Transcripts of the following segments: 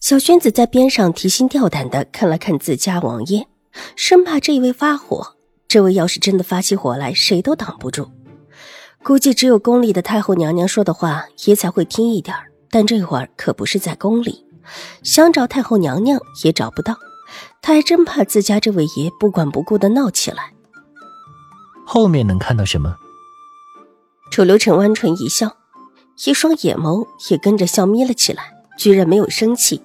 小轩子在边上提心吊胆的看了看自家王爷，生怕这一位发火。这位要是真的发起火来，谁都挡不住。估计只有宫里的太后娘娘说的话，爷才会听一点但这会儿可不是在宫里，想找太后娘娘也找不到。他还真怕自家这位爷不管不顾的闹起来。后面能看到什么？楚留臣弯唇一笑，一双眼眸也跟着笑眯了起来。居然没有生气，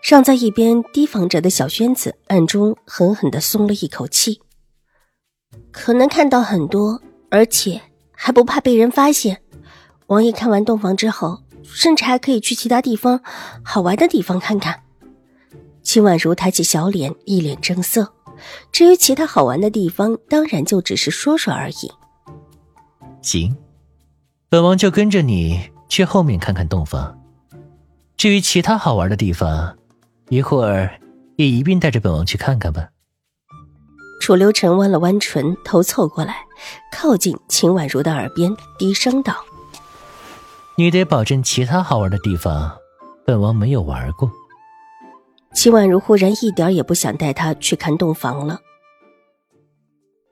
尚在一边提防着的小轩子暗中狠狠的松了一口气。可能看到很多，而且还不怕被人发现。王爷看完洞房之后，甚至还可以去其他地方好玩的地方看看。秦婉如抬起小脸，一脸正色。至于其他好玩的地方，当然就只是说说而已。行，本王就跟着你去后面看看洞房。至于其他好玩的地方，一会儿也一并带着本王去看看吧。楚留臣弯了弯唇，头凑过来，靠近秦婉如的耳边，低声道：“你得保证其他好玩的地方，本王没有玩过。”秦婉如忽然一点也不想带他去看洞房了。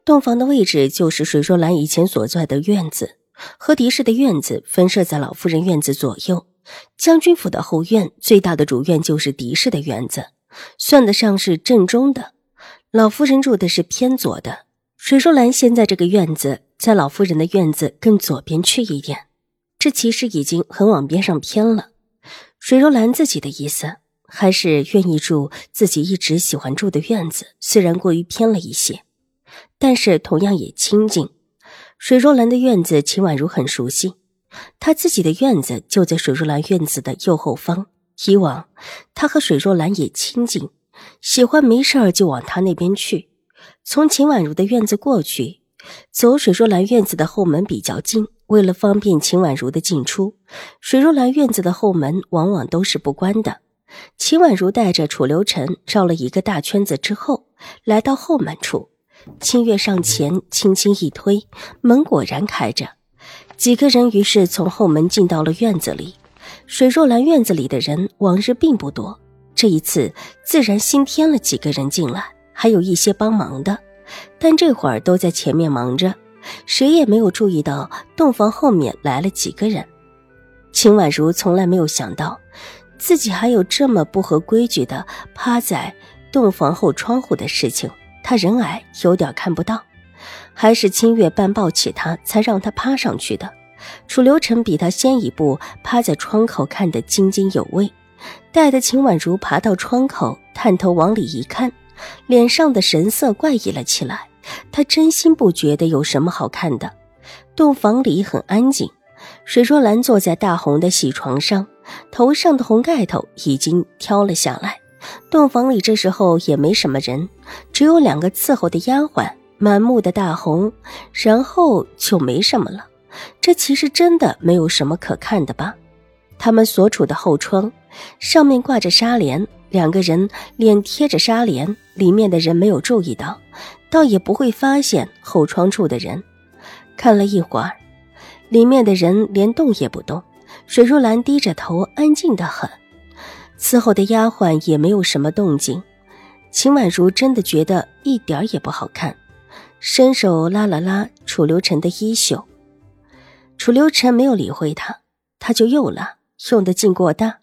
洞房的位置就是水若兰以前所在的院子，和狄氏的院子分设在老夫人院子左右。将军府的后院最大的主院就是狄氏的院子，算得上是正中的。老夫人住的是偏左的。水若兰现在这个院子在老夫人的院子更左边去一点，这其实已经很往边上偏了。水若兰自己的意思还是愿意住自己一直喜欢住的院子，虽然过于偏了一些，但是同样也清静。水若兰的院子，秦婉如很熟悉。他自己的院子就在水若兰院子的右后方。以往他和水若兰也亲近，喜欢没事儿就往他那边去。从秦婉如的院子过去，走水若兰院子的后门比较近。为了方便秦婉如的进出，水若兰院子的后门往往都是不关的。秦婉如带着楚留臣绕了一个大圈子之后，来到后门处，清月上前轻轻一推，门果然开着。几个人于是从后门进到了院子里。水若兰院子里的人往日并不多，这一次自然新添了几个人进来，还有一些帮忙的，但这会儿都在前面忙着，谁也没有注意到洞房后面来了几个人。秦婉如从来没有想到，自己还有这么不合规矩的趴在洞房后窗户的事情。她人矮，有点看不到。还是清月半抱起他，才让他趴上去的。楚留臣比他先一步趴在窗口，看得津津有味。待得秦婉如爬到窗口，探头往里一看，脸上的神色怪异了起来。他真心不觉得有什么好看的。洞房里很安静，水若兰坐在大红的喜床上，头上的红盖头已经挑了下来。洞房里这时候也没什么人，只有两个伺候的丫鬟。满目的大红，然后就没什么了。这其实真的没有什么可看的吧？他们所处的后窗上面挂着纱帘，两个人脸贴着纱帘，里面的人没有注意到，倒也不会发现后窗处的人。看了一会儿，里面的人连动也不动。水若兰低着头，安静的很。伺候的丫鬟也没有什么动静。秦婉如真的觉得一点也不好看。伸手拉了拉楚留臣的衣袖，楚留臣没有理会他，他就又拉，用的劲过大。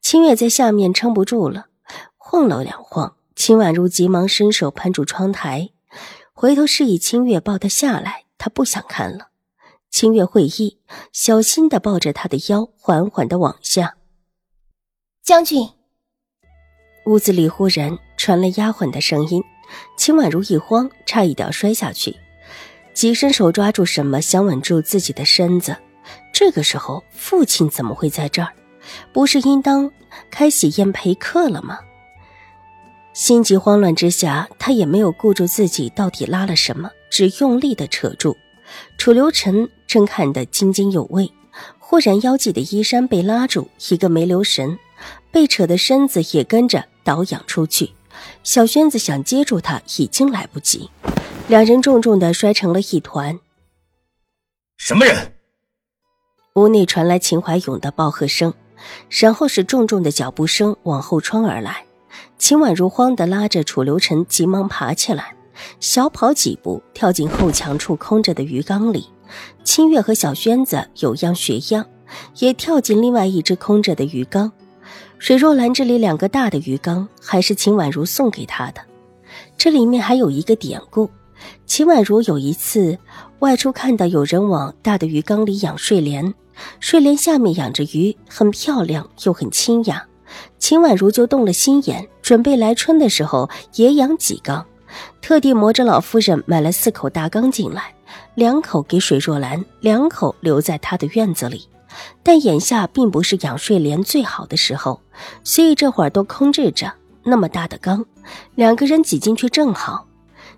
清月在下面撑不住了，晃了两晃。秦婉如急忙伸手攀住窗台，回头示意清月抱他下来。他不想看了。清月会意，小心的抱着他的腰，缓缓的往下。将军，屋子里忽然传来丫鬟的声音。秦婉如一慌，差一点摔下去，急伸手抓住什么，想稳住自己的身子。这个时候，父亲怎么会在这儿？不是应当开喜宴陪客了吗？心急慌乱之下，他也没有顾住自己到底拉了什么，只用力的扯住。楚留臣正看得津津有味，忽然腰际的衣衫被拉住，一个没留神，被扯的身子也跟着倒仰出去。小轩子想接住他，已经来不及，两人重重的摔成了一团。什么人？屋内传来秦怀勇的暴喝声，然后是重重的脚步声往后窗而来。秦婉如慌的拉着楚留臣，急忙爬起来，小跑几步跳进后墙处空着的鱼缸里。清月和小轩子有样学样，也跳进另外一只空着的鱼缸。水若兰这里两个大的鱼缸还是秦婉如送给她的，这里面还有一个典故：秦婉如有一次外出，看到有人往大的鱼缸里养睡莲，睡莲下面养着鱼，很漂亮又很清雅。秦婉如就动了心眼，准备来春的时候也养几缸，特地磨着老夫人买了四口大缸进来，两口给水若兰，两口留在她的院子里。但眼下并不是养睡莲最好的时候，所以这会儿都空置着。那么大的缸，两个人挤进去正好。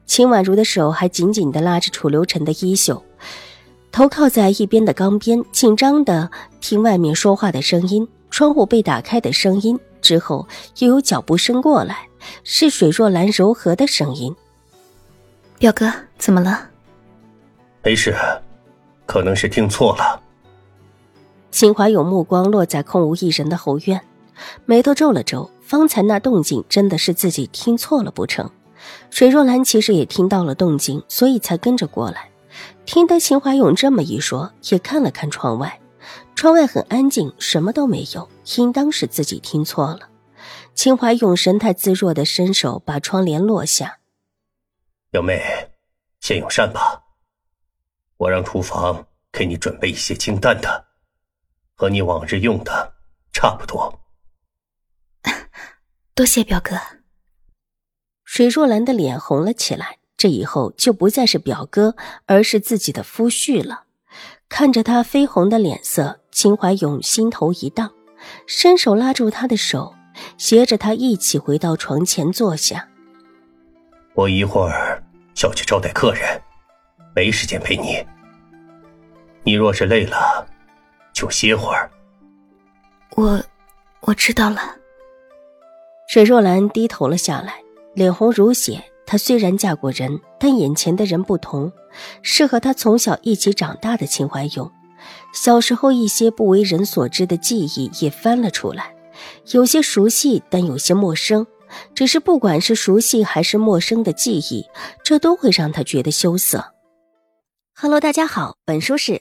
秦婉如的手还紧紧地拉着楚留臣的衣袖，头靠在一边的缸边，紧张地听外面说话的声音，窗户被打开的声音。之后又有脚步声过来，是水若兰柔和的声音：“表哥，怎么了？”“没事，可能是听错了。”秦怀勇目光落在空无一人的后院，眉头皱了皱。方才那动静真的是自己听错了不成？水若兰其实也听到了动静，所以才跟着过来。听得秦怀勇这么一说，也看了看窗外，窗外很安静，什么都没有，应当是自己听错了。秦怀勇神态自若的伸手把窗帘落下。表妹，先用膳吧，我让厨房给你准备一些清淡的。和你往日用的差不多，多谢表哥。水若兰的脸红了起来，这以后就不再是表哥，而是自己的夫婿了。看着他绯红的脸色，秦怀勇心头一荡，伸手拉住他的手，携着他一起回到床前坐下。我一会儿要去招待客人，没时间陪你。你若是累了。就歇会儿。我，我知道了。水若兰低头了下来，脸红如血。她虽然嫁过人，但眼前的人不同，是和她从小一起长大的秦怀勇。小时候一些不为人所知的记忆也翻了出来，有些熟悉，但有些陌生。只是不管是熟悉还是陌生的记忆，这都会让她觉得羞涩。Hello，大家好，本书是。